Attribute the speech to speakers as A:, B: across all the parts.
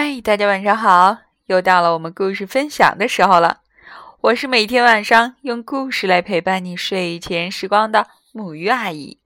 A: 嗨，大家晚上好！又到了我们故事分享的时候了。我是每天晚上用故事来陪伴你睡前时光的母鱼阿姨。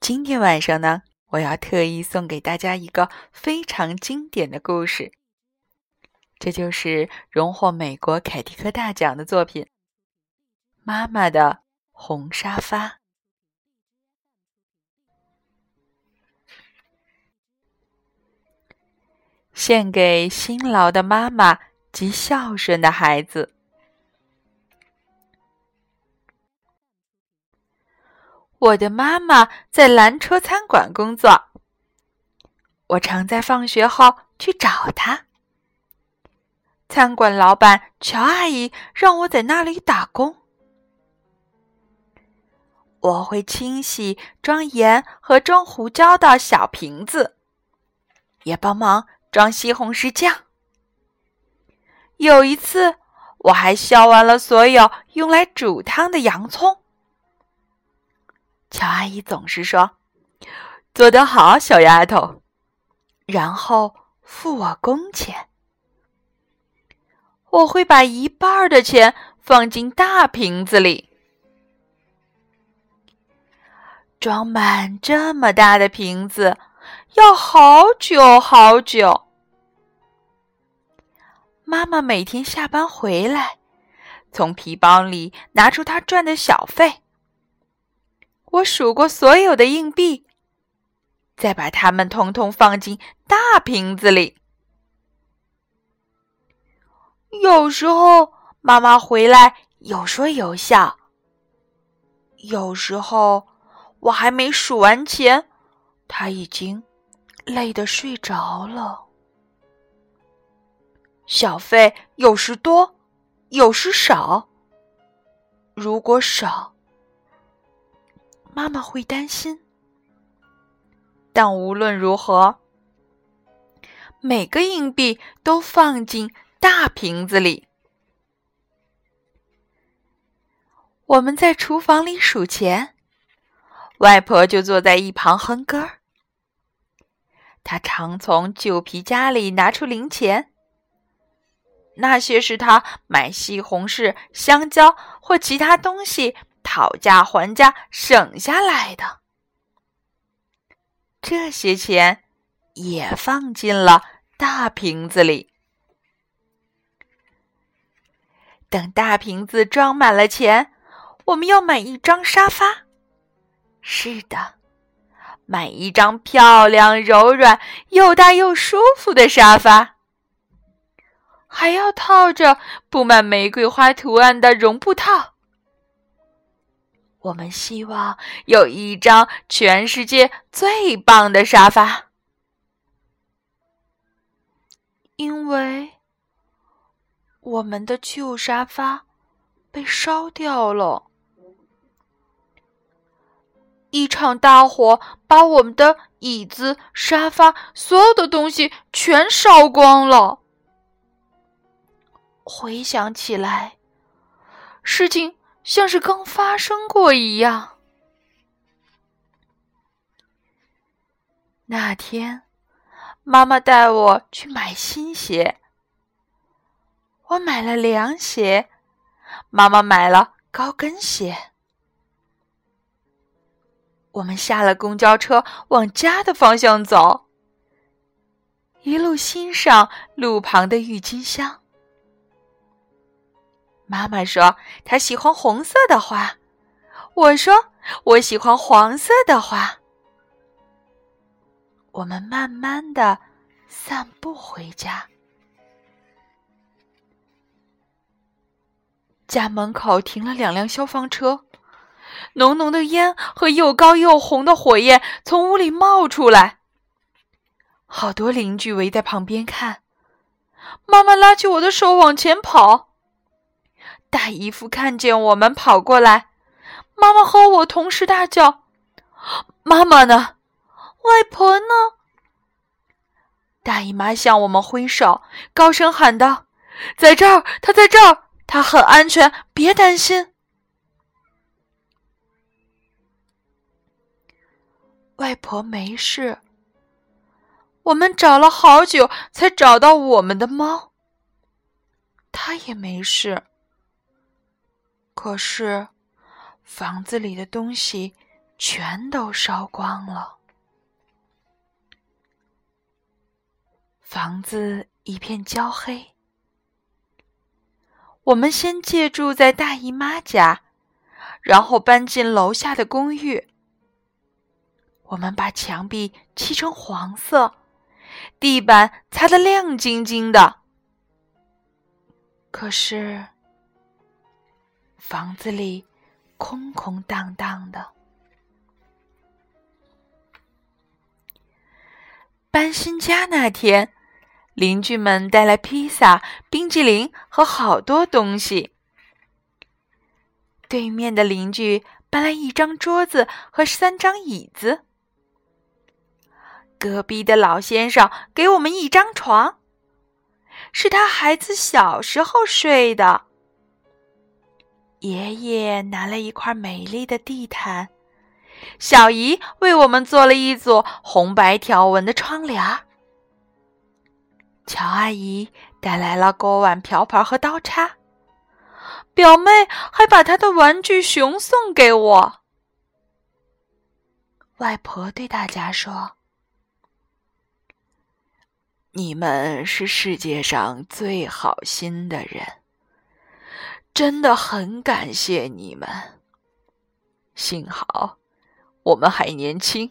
A: 今天晚上呢，我要特意送给大家一个非常经典的故事，这就是荣获美国凯迪克大奖的作品《妈妈的红沙发》。献给辛劳的妈妈及孝顺的孩子。我的妈妈在蓝车餐馆工作，我常在放学后去找她。餐馆老板乔阿姨让我在那里打工，我会清洗装盐和装胡椒的小瓶子，也帮忙。装西红柿酱。有一次，我还削完了所有用来煮汤的洋葱。乔阿姨总是说：“做得好，小丫头。”然后付我工钱。我会把一半的钱放进大瓶子里，装满这么大的瓶子要好久好久。妈妈每天下班回来，从皮包里拿出她赚的小费。我数过所有的硬币，再把它们通通放进大瓶子里。有时候妈妈回来有说有笑，有时候我还没数完钱，她已经累得睡着了。小费有时多，有时少。如果少，妈妈会担心。但无论如何，每个硬币都放进大瓶子里。我们在厨房里数钱，外婆就坐在一旁哼歌。她常从旧皮夹里拿出零钱。那些是他买西红柿、香蕉或其他东西讨价还价省下来的。这些钱也放进了大瓶子里。等大瓶子装满了钱，我们要买一张沙发。是的，买一张漂亮、柔软、又大又舒服的沙发。还要套着布满玫瑰花图案的绒布套。我们希望有一张全世界最棒的沙发，因为我们的旧沙发被烧掉了。一场大火把我们的椅子、沙发，所有的东西全烧光了。回想起来，事情像是刚发生过一样。那天，妈妈带我去买新鞋，我买了凉鞋，妈妈买了高跟鞋。我们下了公交车，往家的方向走，一路欣赏路旁的郁金香。妈妈说她喜欢红色的花，我说我喜欢黄色的花。我们慢慢的散步回家，家门口停了两辆消防车，浓浓的烟和又高又红的火焰从屋里冒出来，好多邻居围在旁边看。妈妈拉起我的手往前跑。大姨夫看见我们跑过来，妈妈和我同时大叫：“妈妈呢？外婆呢？”大姨妈向我们挥手，高声喊道：“在这儿，她在这儿，她很安全，别担心。”外婆没事，我们找了好久才找到我们的猫，它也没事。可是，房子里的东西全都烧光了，房子一片焦黑。我们先借住在大姨妈家，然后搬进楼下的公寓。我们把墙壁漆成黄色，地板擦得亮晶晶的。可是，房子里空空荡荡的。搬新家那天，邻居们带来披萨、冰激凌和好多东西。对面的邻居搬来一张桌子和三张椅子。隔壁的老先生给我们一张床，是他孩子小时候睡的。爷爷拿了一块美丽的地毯，小姨为我们做了一组红白条纹的窗帘。乔阿姨带来了锅碗瓢盆和刀叉，表妹还把她的玩具熊送给我。外婆对大家说。你们是世界上最好心的人，真的很感谢你们。幸好我们还年轻，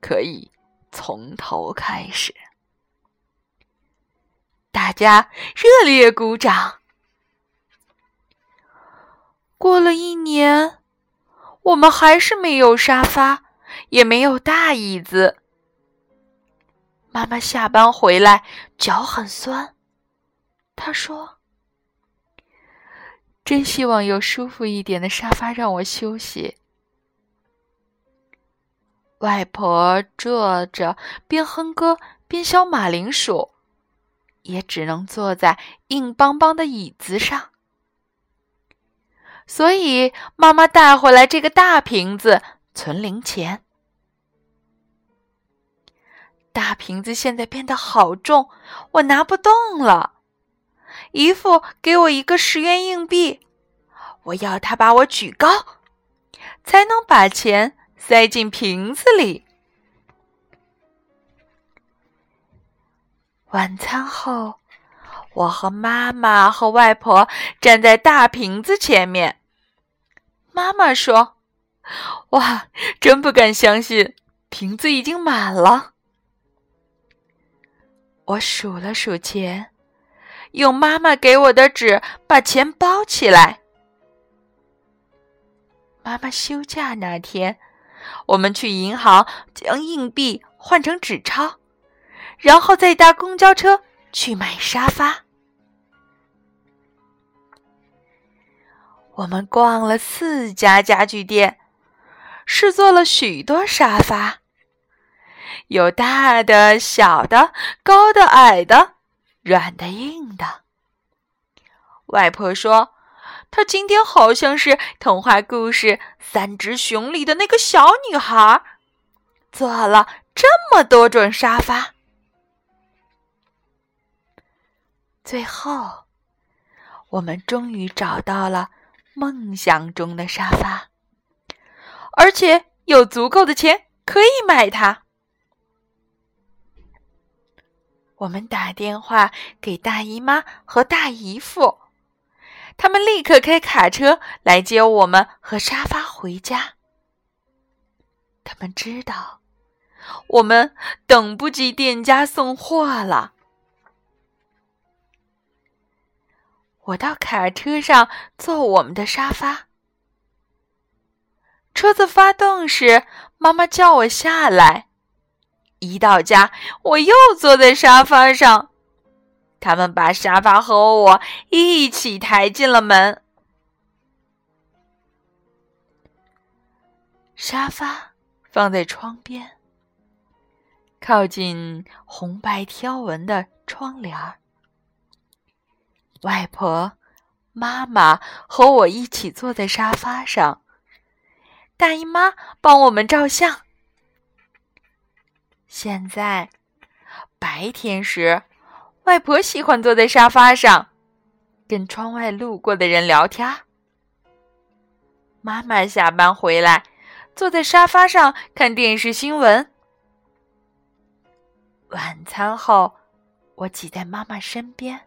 A: 可以从头开始。大家热烈鼓掌。过了一年，我们还是没有沙发，也没有大椅子。妈妈下班回来，脚很酸。她说：“真希望有舒服一点的沙发让我休息。”外婆坐着边哼歌边削马铃薯，也只能坐在硬邦邦的椅子上。所以妈妈带回来这个大瓶子存零钱。大瓶子现在变得好重，我拿不动了。姨父给我一个十元硬币，我要他把我举高，才能把钱塞进瓶子里。晚餐后，我和妈妈和外婆站在大瓶子前面。妈妈说：“哇，真不敢相信，瓶子已经满了。”我数了数钱，用妈妈给我的纸把钱包起来。妈妈休假那天，我们去银行将硬币换成纸钞，然后再搭公交车去买沙发。我们逛了四家家具店，试坐了许多沙发。有大的、小的、高的、矮的、软的、硬的。外婆说：“她今天好像是童话故事《三只熊》里的那个小女孩，做了这么多种沙发。”最后，我们终于找到了梦想中的沙发，而且有足够的钱可以买它。我们打电话给大姨妈和大姨夫，他们立刻开卡车来接我们和沙发回家。他们知道我们等不及店家送货了。我到卡车上坐我们的沙发，车子发动时，妈妈叫我下来。一到家，我又坐在沙发上。他们把沙发和我一起抬进了门。沙发放在窗边，靠近红白条纹的窗帘儿。外婆、妈妈和我一起坐在沙发上，大姨妈帮我们照相。现在，白天时，外婆喜欢坐在沙发上，跟窗外路过的人聊天。妈妈下班回来，坐在沙发上看电视新闻。晚餐后，我挤在妈妈身边。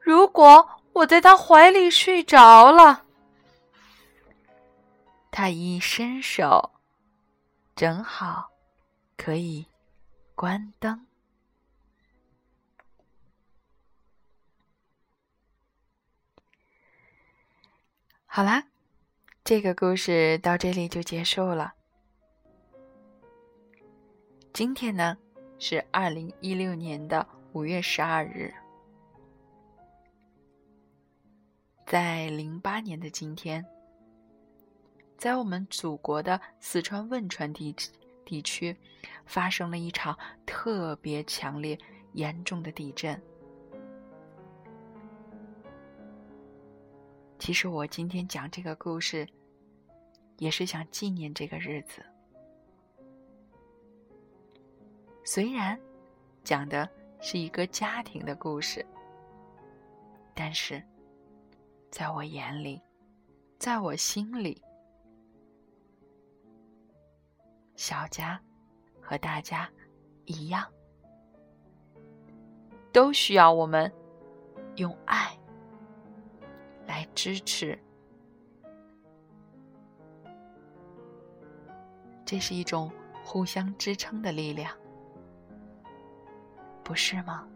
A: 如果我在她怀里睡着了，她一伸手，正好可以关灯。好啦，这个故事到这里就结束了。今天呢是二零一六年的五月十二日，在零八年的今天，在我们祖国的四川汶川地地区，发生了一场特别强烈、严重的地震。其实我今天讲这个故事，也是想纪念这个日子。虽然讲的是一个家庭的故事，但是在我眼里，在我心里，小家和大家一样，都需要我们用爱来支持。这是一种互相支撑的力量。不是吗？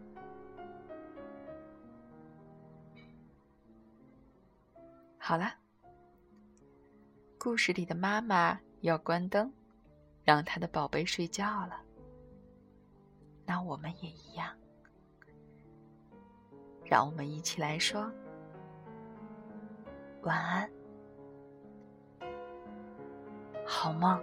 A: 好了，故事里的妈妈要关灯，让他的宝贝睡觉了。那我们也一样，让我们一起来说晚安，好梦。